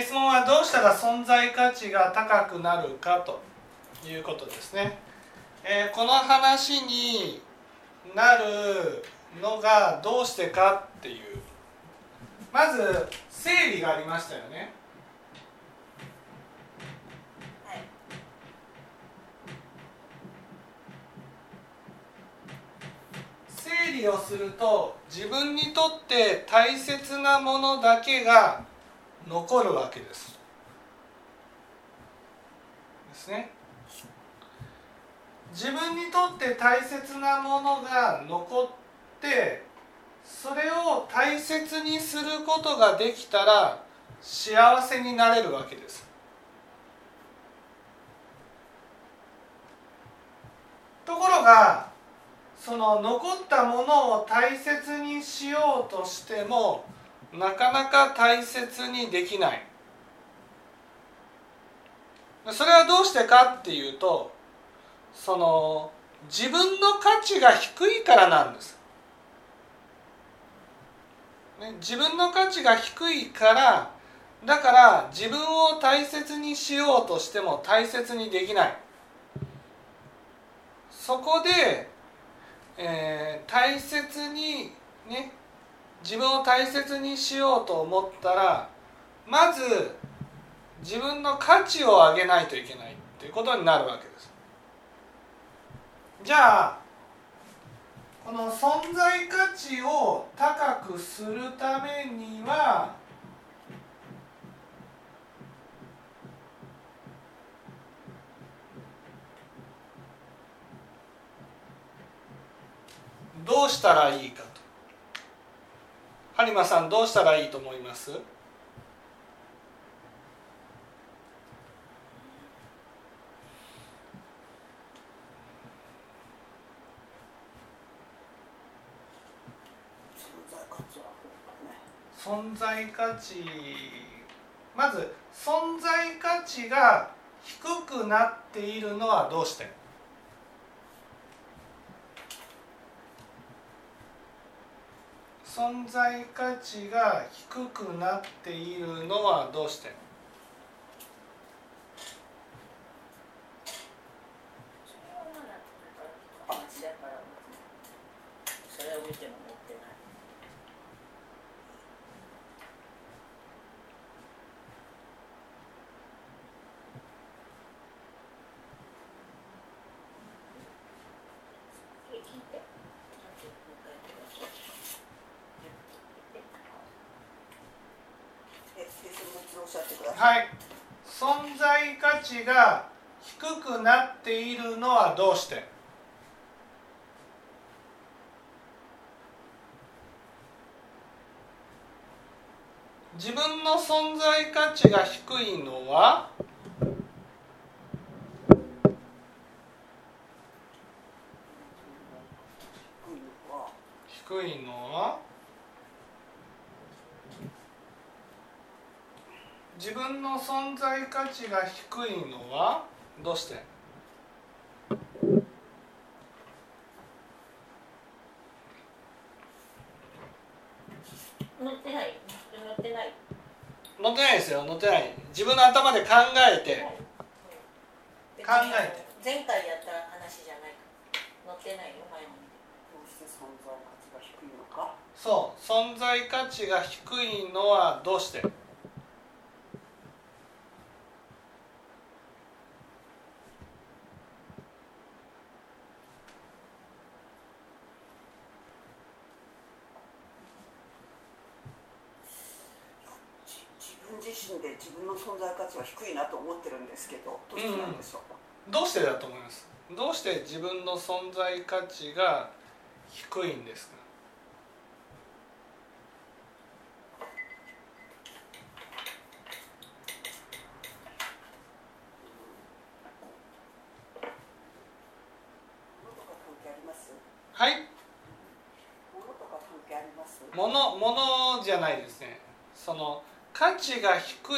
質問はどうしたら存在価値が高くなるかということですね、えーこの話になるのがどうしてかっていう。まず整理がありましたよね。はい整理をすると自分にとって大切なものだけが残るわけです。ですね。自分にとって大切なものが残ってそれを大切にすることができたら幸せになれるわけです。ところがその残ったものを大切にしようとしてもなかなか大切にできない。それはどうしてかっていうとその自分の価値が低いからなんです、ね、自分の価値が低いからだから自分を大切にしようとしても大切にできない。そこでえー大切にね自分を大切にしようと思ったらまず自分の価値を上げないといけないっていうことになるわけです。じゃあこの存在価値を高くするためにはどうしたらいいか播磨さんどうしたらいいと思います？存在価値存在価値まず存在価値が低くなっているのはどうして？存在価値が低くなっているのはどうしてそれはまだ話だからそれを見ても持ってない聞いてもう一回言ってくださいえ先生もう一度おっしゃってください。はい。存在価値が低くなっているのはどうして？自分の存在価値が低いのは？低いのは？自分の存在価値が低いのはどうして？乗ってない。乗ってない。乗ってないですよ。乗ってない。自分の頭で考えて。考えて。前回やった話じゃない。乗ってないよ前にどうして存在価値が低いのか？そう。存在価値が低いのはどうしてじ自分自身で自分の存在価値は低いなと思ってるんですけどどうしてなんでしょう、どうしてだと思います？どうして自分の存在価値が低いんですか？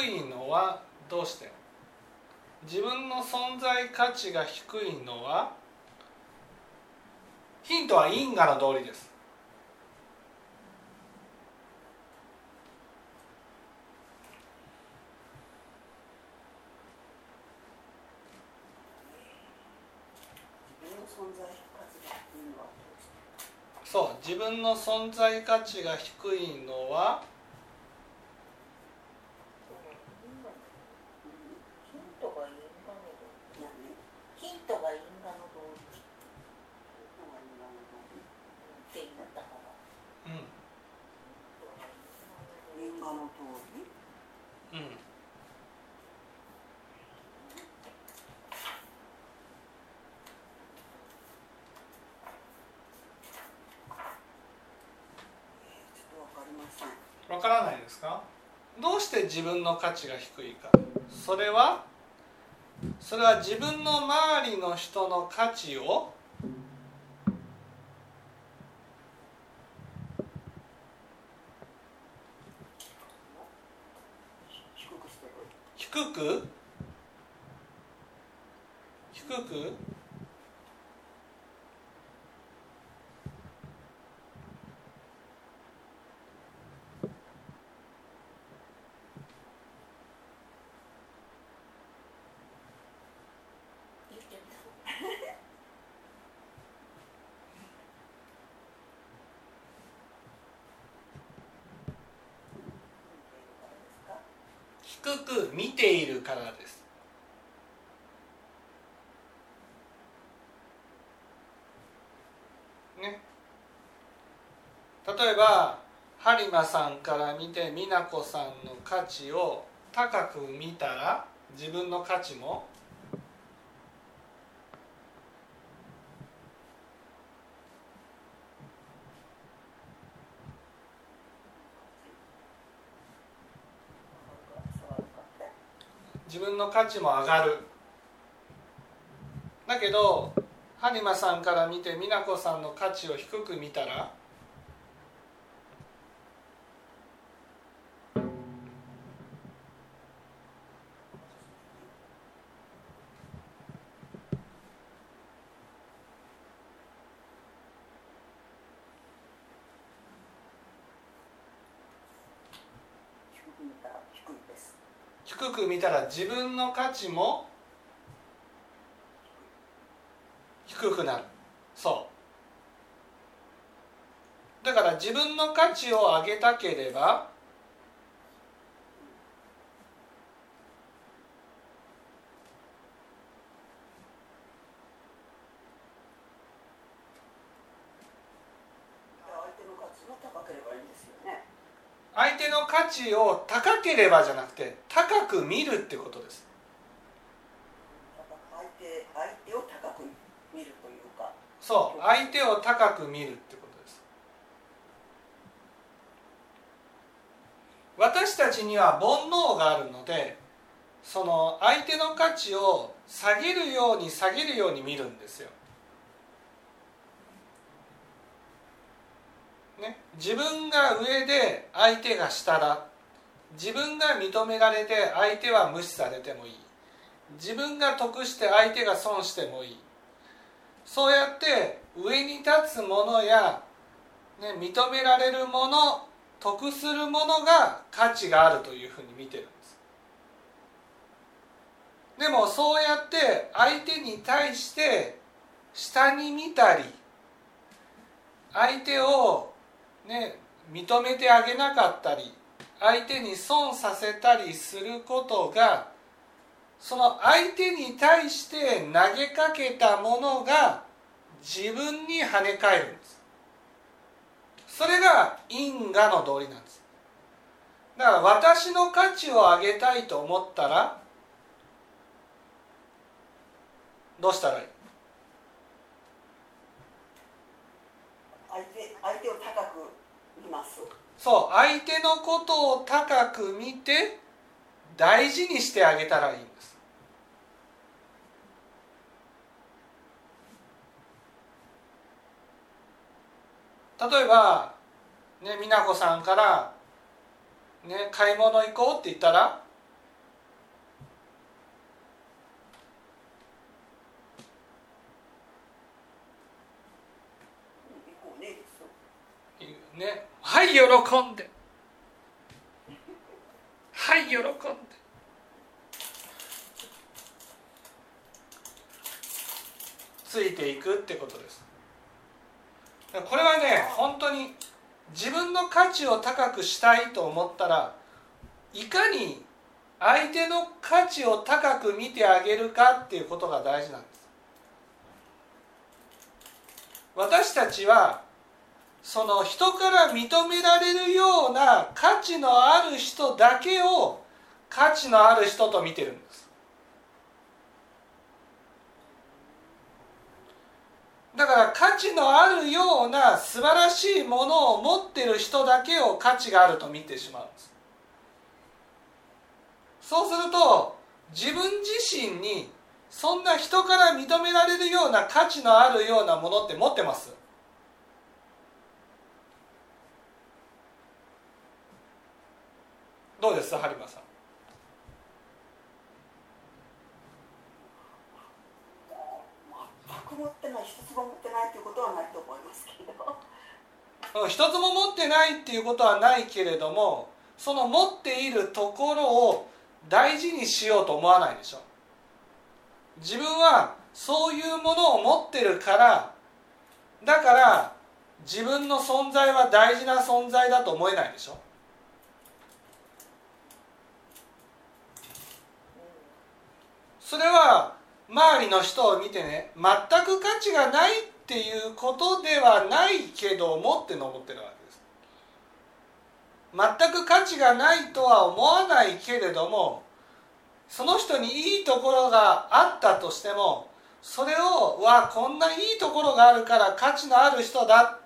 いのはどうして？自分の存在価値が低いのは？ヒントは因果の道理です。そう。自分の存在価値が低いのは？自分の価値が低いか。それはそれは自分の周りの人の価値を低く低く？く見ているからです。ね。例えば播磨さんから見て美奈子さんの価値を高く見たら自分の価値も触るかって自分の価値も上がる。だけど播磨さんから見て美奈子さんの価値を低く見たらく見たら自分の価値も低くなる。そう。だから自分の価値を上げたければ相手の価値が高ければいいんですよね相手の価値を高ければじゃなくて高く見るってことです。相手を高く見るというか。そう。相手を高く見るってことです。私たちには煩悩があるのでその相手の価値を下げるように下げるように見るんですよ、ね、自分が上で相手が下だ。自分が認められて相手は無視されてもいい。自分が得して相手が損してもいい。そうやって上に立つものや、ね、認められるもの得するものが価値があるというふうに見てるんです。でもそうやって相手に対して下に見たり相手を、ね、認めてあげなかったり相手に損させたりすることがその相手に対して投げかけたものが自分に跳ね返るんです。それが因果の道理なんです。だから私の価値を上げたいと思ったらどうしたらいい？相手相手を高くます。そう相手のことを高く見て大事にしてあげたらいいんです。例えばね美奈子さんからね買い物行こうって言ったら行こうねですねはい喜んで。はい喜んで。ついていくってことです。これはね本当に自分の価値を高くしたいと思ったらいかに相手の価値を高く見てあげるかっていうことが大事なんです。私たちはその人から認められるような価値のある人だけを価値のある人と見てるんです。だから価値のあるような素晴らしいものを持ってる人だけを価値があると見てしまうんです。そうすると自分自身にそんな人から認められるような価値のあるようなものって持ってます。どうです？播磨さん。全く持ってない一つも持ってないということはないと思いますけどうん一つも持ってないっていうことはないけれどもその持っているところを大事にしようと思わないでしょ自分はそういうものを持ってるからだから自分の存在は大事な存在だと思えないでしょそれは周りの人を見てね全く価値がないっていうことではないけどもっての思ってるわけです。全く価値がないとは思わないけれどもその人にいいところがあったとしてもそれをわこんないいところがあるから価値のある人だ。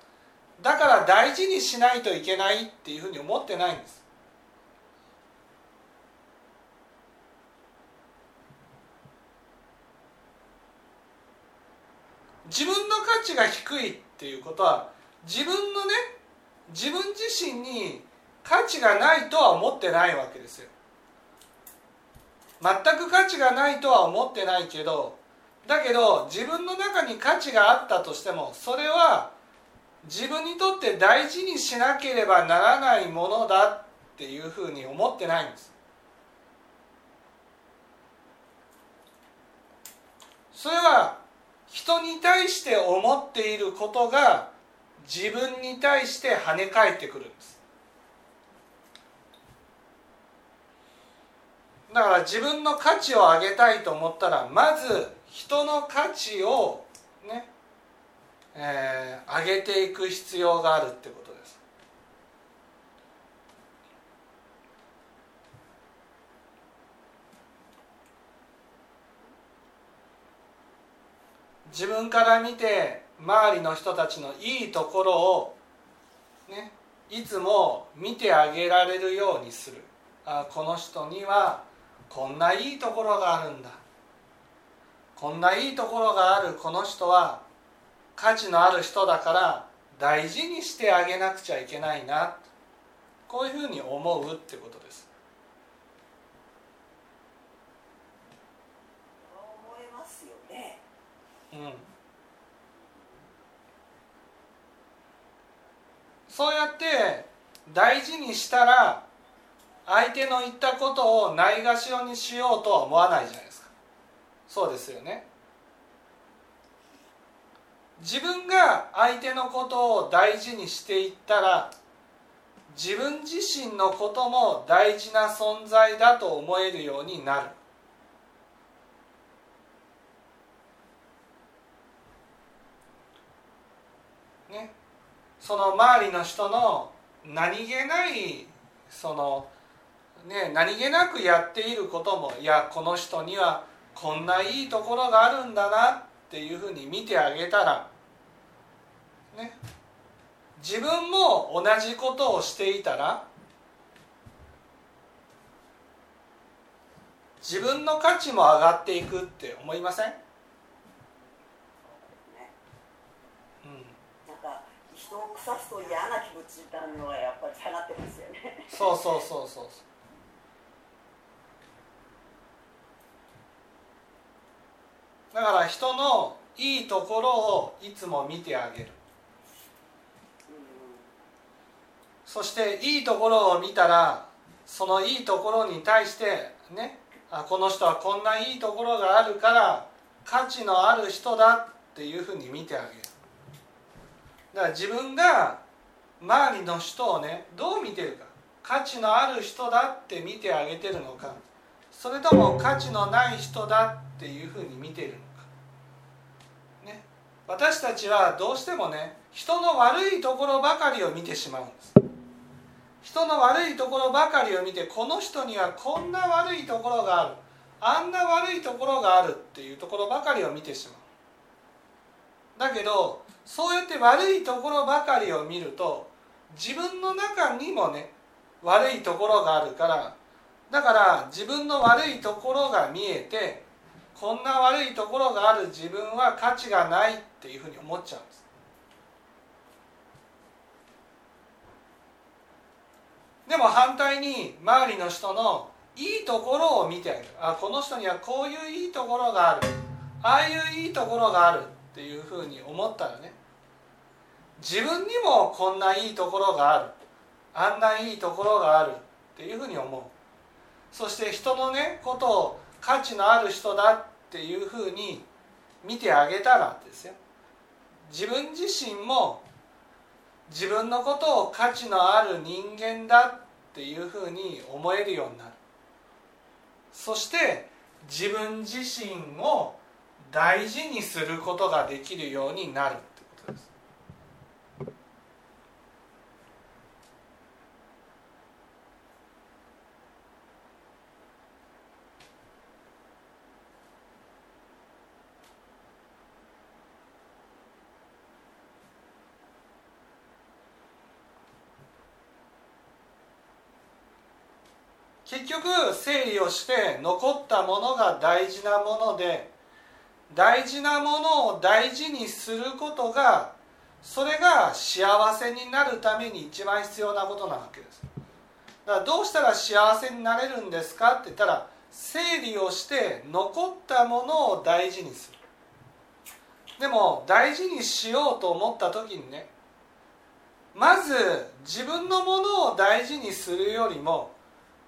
だから大事にしないといけないっていうふうに思ってないんです。自分の価値が低いっていうことは自分のね自分自身に価値がないとは思ってないわけですよ。全く価値がないとは思ってないけどだけど自分の中に価値があったとしてもそれは自分にとって大事にしなければならないものだっていうふうに思ってないんです。それは人に対して思っていることが自分に対して跳ね返ってくるんです。だから自分の価値を上げたいと思ったらまず人の価値をね、えー、上げていく必要があるってことです。自分から見て周りの人たちのいいところをねいつも見てあげられるようにする。あこの人にはこんないいところがあるんだ。こんないいところがあるこの人は価値のある人だから大事にしてあげなくちゃいけないな。こういうふうに思うってことです思いますよねうんそうやって大事にしたら相手の言ったことをないがしろにしようとは思わないじゃないですか。そうですよね。自分が相手のことを大事にしていったら自分自身のことも大事な存在だと思えるようになる。ね。その周りの人の何気ないそのね何気なくやっていることもいやこの人にはこんないいところがあるんだなっていうふうに見てあげたらね。自分も同じことをしていたら自分の価値も上がっていくって思いません、なんか人を腐すと嫌な気持ちになるのはやっぱり下がってますよね。そうそうそうそうだから人のいいところをいつも見てあげる。そしていいところを見たらそのいいところに対してねあこの人はこんないいところがあるから価値のある人だっていうふうに見てあげる。だから自分が周りの人をねどう見てるか。価値のある人だって見てあげてるのか。それとも価値のない人だっていうふうに見ているのか、ね、私たちはどうしてもね人の悪いところばかりを見てしまうんです。人の悪いところばかりを見てこの人にはこんな悪いところがある。あんな悪いところがあるっていうところばかりを見てしまう。だけどそうやって悪いところばかりを見ると自分の中にもね悪いところがあるからだから自分の悪いところが見えてこんな悪いところがある自分は価値がないっていうふうに思っちゃうんです。でも反対に周りの人のいいところを見てあげる。あこの人にはこういういいところがある。ああいういいところがある。っていうふうに思ったらね。自分にもこんないいところがある。あんないいところがあるっていうふうに思う。そして人のねことを価値のある人だっていうふうに見てあげたらですよ。自分自身も自分のことを価値のある人間だっていうふうに思えるようになる。そして自分自身を大事にすることができるようになるってことです。結局整理をして残ったものが大事なもので大事なものを大事にすることがそれが幸せになるために一番必要なことなわけです。だからどうしたら幸せになれるんですかって言ったら整理をして残ったものを大事にする。でも大事にしようと思った時にねまず自分のものを大事にするよりも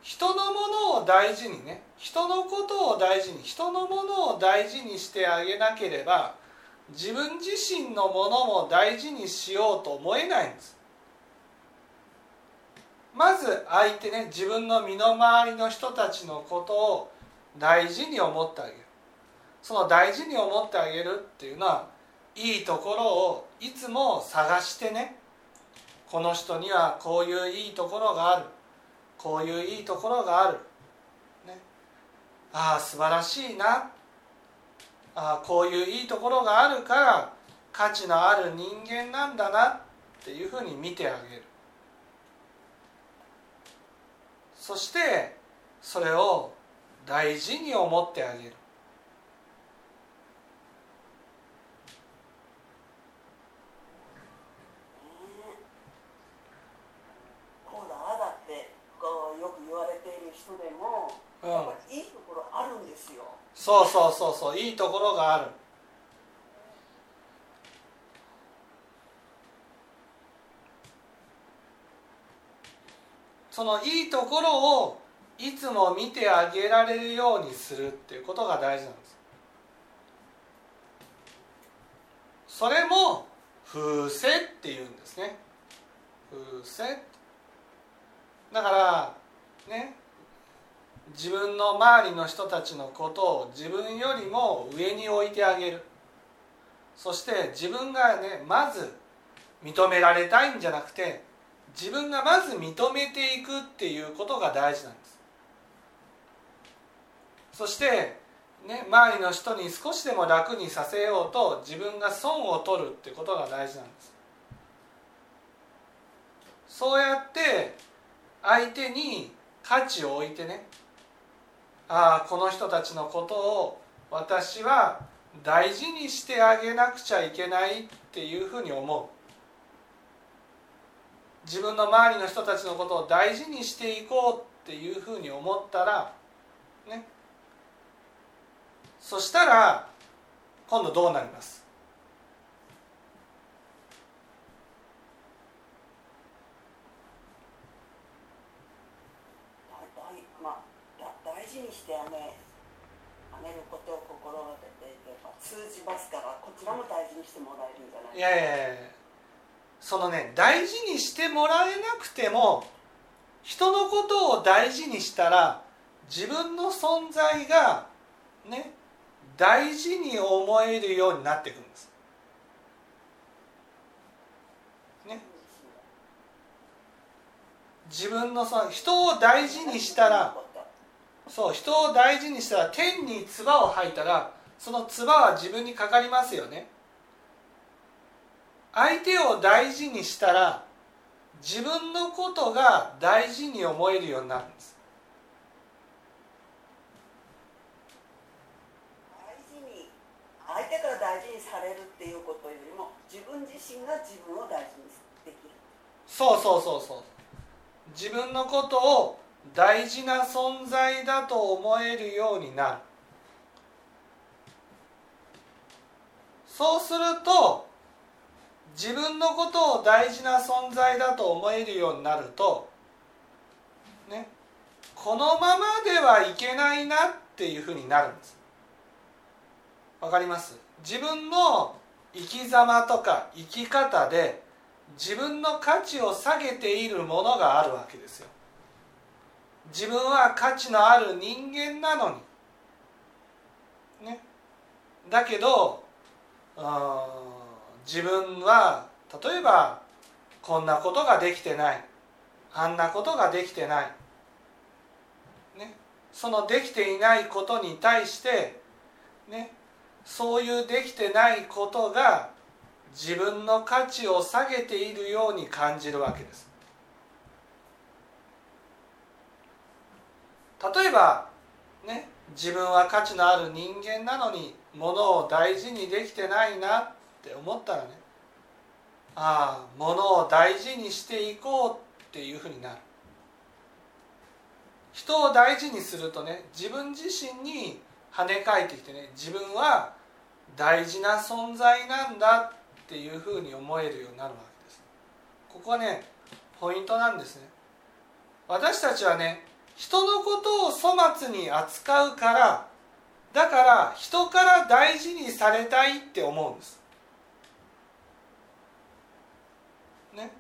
人のものを大事にね人のことを大事に人のものを大事にしてあげなければ自分自身のものも大事にしようと思えないんです。まず相手ね自分の身の回りの人たちのことを大事に思ってあげる。その大事に思ってあげるっていうのはいいところをいつも探してねこの人にはこういういいところがある。こういういいところがある、ね、ああ素晴らしいな。ああこういういいところがあるから価値のある人間なんだなっていうふうに見てあげる。そしてそれを大事に思ってあげるこうだああだってこうよく言われている人でも、うんやっぱりいいところあるんですよそうそうそうそういいところがある。そのいいところをいつも見てあげられるようにするっていうことが大事なんです。それも風せっていうんですね。風せだからね自分の周りの人たちのことを自分よりも上に置いてあげる。そして自分がねまず認められたいんじゃなくて自分がまず認めていくっていうことが大事なんです。そして、ね、周りの人に少しでも楽にさせようと自分が損を取るってことが大事なんです。そうやって相手に価値を置いてねああこの人たちのことを私は大事にしてあげなくちゃいけないっていうふうに思う。自分の周りの人たちのことを大事にしていこうっていうふうに思ったらね。そしたら今度どうなります大大まあ、だ大事にしてあげあげることを心がけていけば通じますからこちらも大事にしてもらえるんじゃないいやいやいやそのね大事にしてもらえなくても人のことを大事にしたら自分の存在がね大事に思えるようになっていくんです。ね、自分のその人を大事にしたらそう人を大事にしたら天に唾を吐いたらその唾は自分にかかりますよね。相手を大事にしたら自分のことが大事に思えるようになるんです。相手から大事にされるっていうことよりも自分自身が自分を大事にできる。そうそうそうそう。自分のことを大事な存在だと思えるようになる。そうすると自分のことを大事な存在だと思えるようになるとねこのままではいけないなっていうふうになるんです。わかります？自分の生き様とか生き方で自分の価値を下げているものがあるわけですよ。自分は価値のある人間なのに。ね。だけど自分は例えばこんなことができてない。あんなことができてない、ね、そのできていないことに対してね。そういうできてないことが自分の価値を下げているように感じるわけです。例えばね自分は価値のある人間なのにものを大事にできてないなって思ったらねああものを大事にしていこうっていうふうになる。人を大事にするとね自分自身に跳ね返ってきてね自分は大事な存在なんだっていうふうに思えるようになるわけです。ここはねポイントなんですね。私たちはね人のことを粗末に扱うからだから人から大事にされたいって思うんです。ね。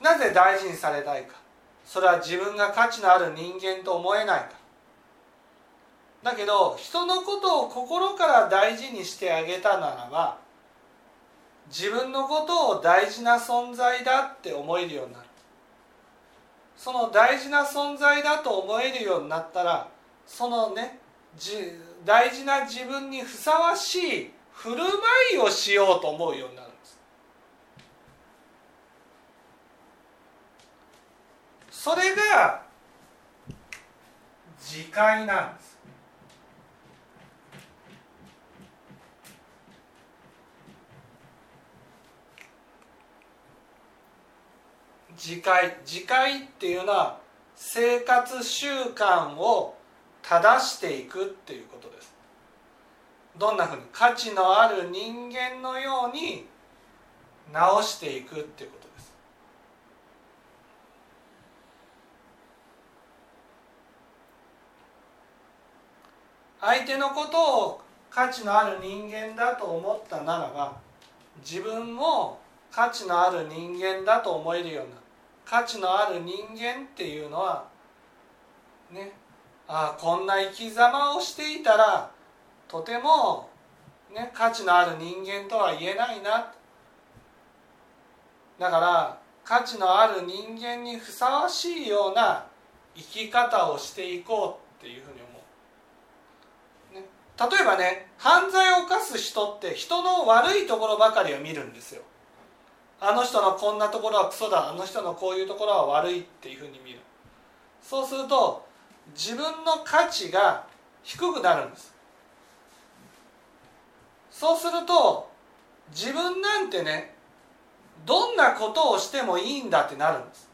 なぜ大事にされたいか。それは自分が価値のある人間と思えないから。だけど人のことを心から大事にしてあげたならば自分のことを大事な存在だって思えるようになる。その大事な存在だと思えるようになったらそのね大事な自分にふさわしい振る舞いをしようと思うようになるんです。それが自戒なんです。自戒自戒っていうのは生活習慣を正していくっていうことです。どんなふうに価値のある人間のように直していくっていうことです。相手のことを価値のある人間だと思ったならば自分も価値のある人間だと思えるようになる価値のある人間っていうのはねああこんな生き様をしていたらとても、ね、価値のある人間とは言えないな。だから価値のある人間にふさわしいような生き方をしていこうっていうふうに思う、ね、例えばね犯罪を犯す人って人の悪いところばかりを見るんですよ。あの人のこんなところはクソだ。あの人のこういうところは悪いっていうふうに見る。そうすると自分の価値が低くなるんです。そうすると自分なんてねどんなことをしてもいいんだってなるんです。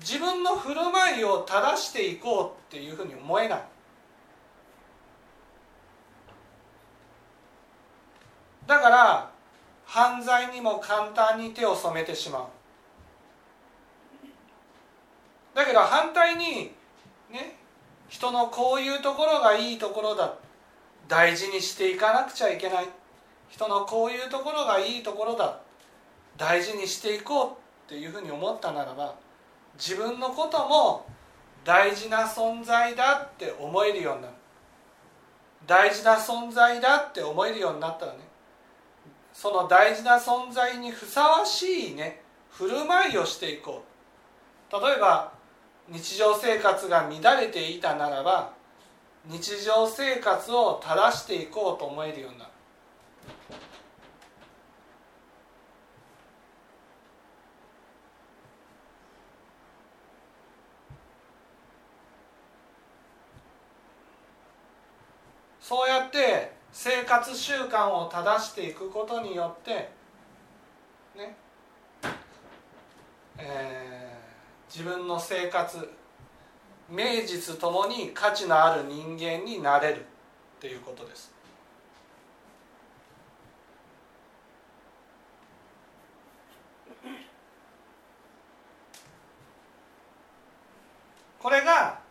自分の振る舞いを正していこうっていうふうに思えない。だから犯罪にも簡単に手を染めてしまう。だけど反対にね人のこういうところがいいところだ。大事にしていかなくちゃいけない。人のこういうところがいいところだ。大事にしていこうっていうふうに思ったならば自分のことも大事な存在だって思えるようになる。大事な存在だって思えるようになったらねその大事な存在にふさわしいね振る舞いをしていこう。例えば日常生活が乱れていたならば日常生活を正していこうと思えるようになる。そうやって生活習慣を正していくことによってねえー、自分の生活名実ともに価値のある人間になれるっていうことです。これが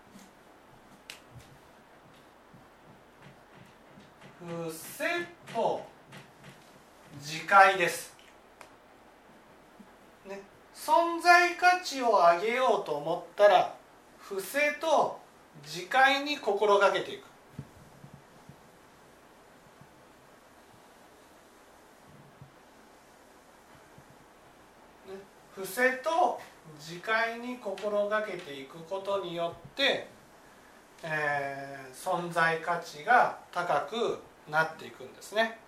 伏せと自戒です、ね、存在価値を上げようと思ったら伏せと自戒に心がけていく。伏せと自戒に心がけていくことによって、えー、存在価値が高くなっていくんですね。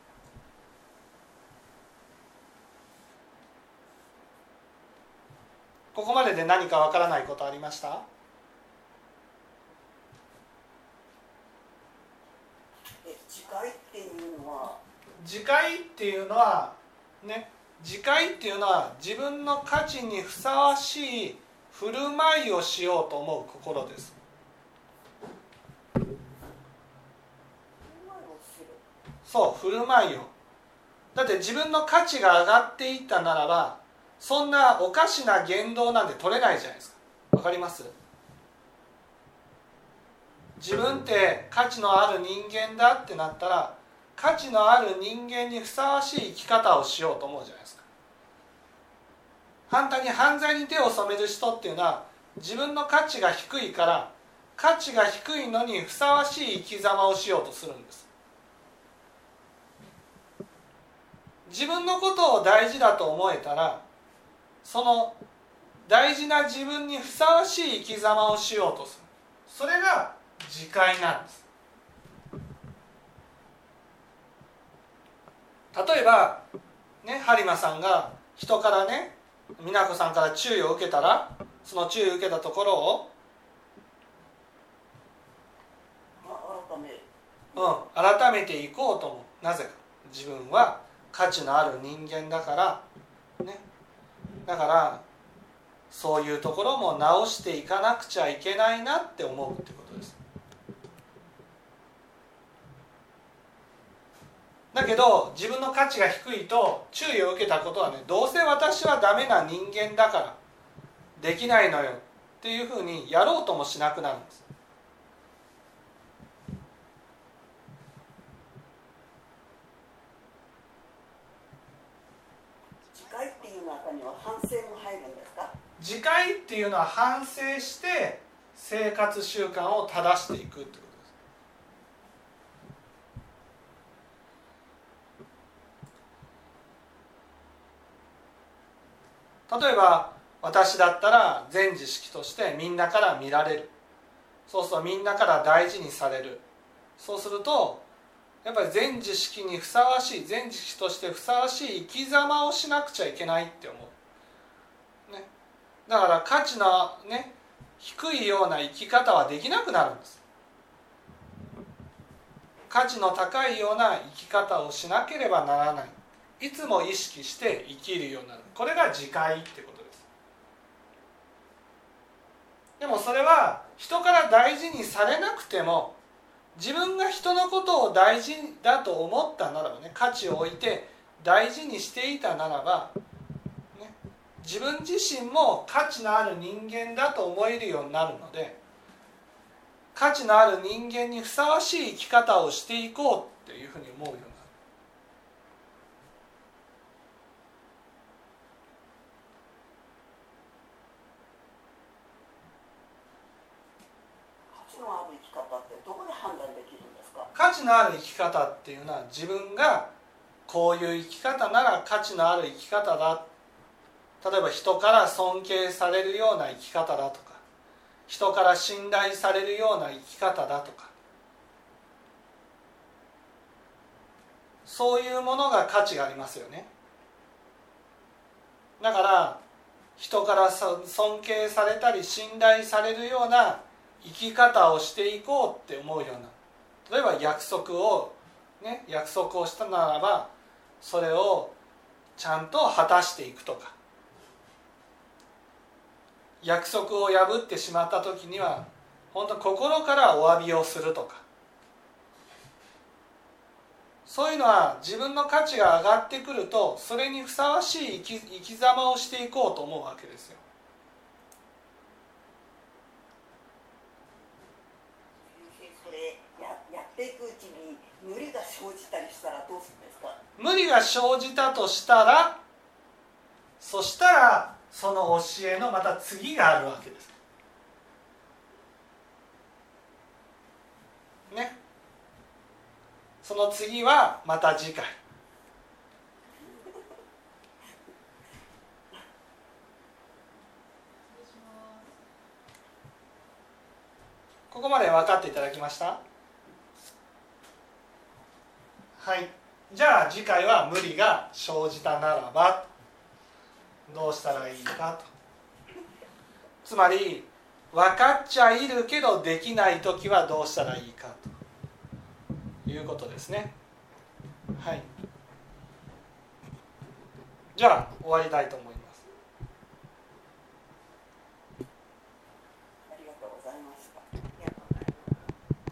ここまでで何かわからないことありました？自戒っていうのは？自戒っていうのはね自戒っていうのは自分の価値にふさわしい振る舞いをしようと思う心です。そう振る舞いを。だって自分の価値が上がっていったならばそんなおかしな言動なんて取れないじゃないですか。わかります？自分って価値のある人間だってなったら価値のある人間にふさわしい生き方をしようと思うじゃないですか。反対に犯罪に手を染める人っていうのは自分の価値が低いから価値が低いのにふさわしい生き様をしようとするんです。自分のことを大事だと思えたらその大事な自分にふさわしい生き様をしようとする。それが自戒なんです。例えばね播磨さんが人からね美奈子さんから注意を受けたらその注意を受けたところをうん、改めていこうと思う。なぜか。自分は価値のある人間だからねだからそういうところも直していかなくちゃいけないなって思うってことです。だけど自分の価値が低いと注意を受けたことはねどうせ私はダメな人間だからできないのよっていうふうにやろうともしなくなるんです。自戒っていうのは反省して生活習慣を正していくってことです。例えば私だったら全知識としてみんなから見られる。そうするとみんなから大事にされる。そうするとやっぱり全知識にふさわしい全知識としてふさわしい生き様をしなくちゃいけないって思う。だから価値のね低いような生き方はできなくなるんです。価値の高いような生き方をしなければならない。いつも意識して生きるようになる。これが自戒ってことです。でもそれは人から大事にされなくても自分が人のことを大事だと思ったならばね価値を置いて大事にしていたならば自分自身も価値のある人間だと思えるようになるので価値のある人間にふさわしい生き方をしていこうっていうふうに思うようになる。価値のある生き方っていうのは自分がこういう生き方なら価値のある生き方だっ例えば人から尊敬されるような生き方だとか人から信頼されるような生き方だとかそういうものが価値がありますよね。だから人から尊敬されたり信頼されるような生き方をしていこうって思うような例えば約束をね約束をしたならばそれをちゃんと果たしていくとか約束を破ってしまった時には本当心からお詫びをするとかそういうのは自分の価値が上がってくるとそれにふさわしい生き生き様をしていこうと思うわけですよ。無理が生じたりしたらどうするんですか？無理が生じたとしたらそしたらその教えのまた次があるわけです。ね。その次はまた次回。ここまで分かっていただきました？はいじゃあ次回は無理が生じたならばどうしたらいいかと。つまり分かっちゃいるけどできない時はどうしたらいいかと。いうことですね。はい。じゃあ終わりたいと思います。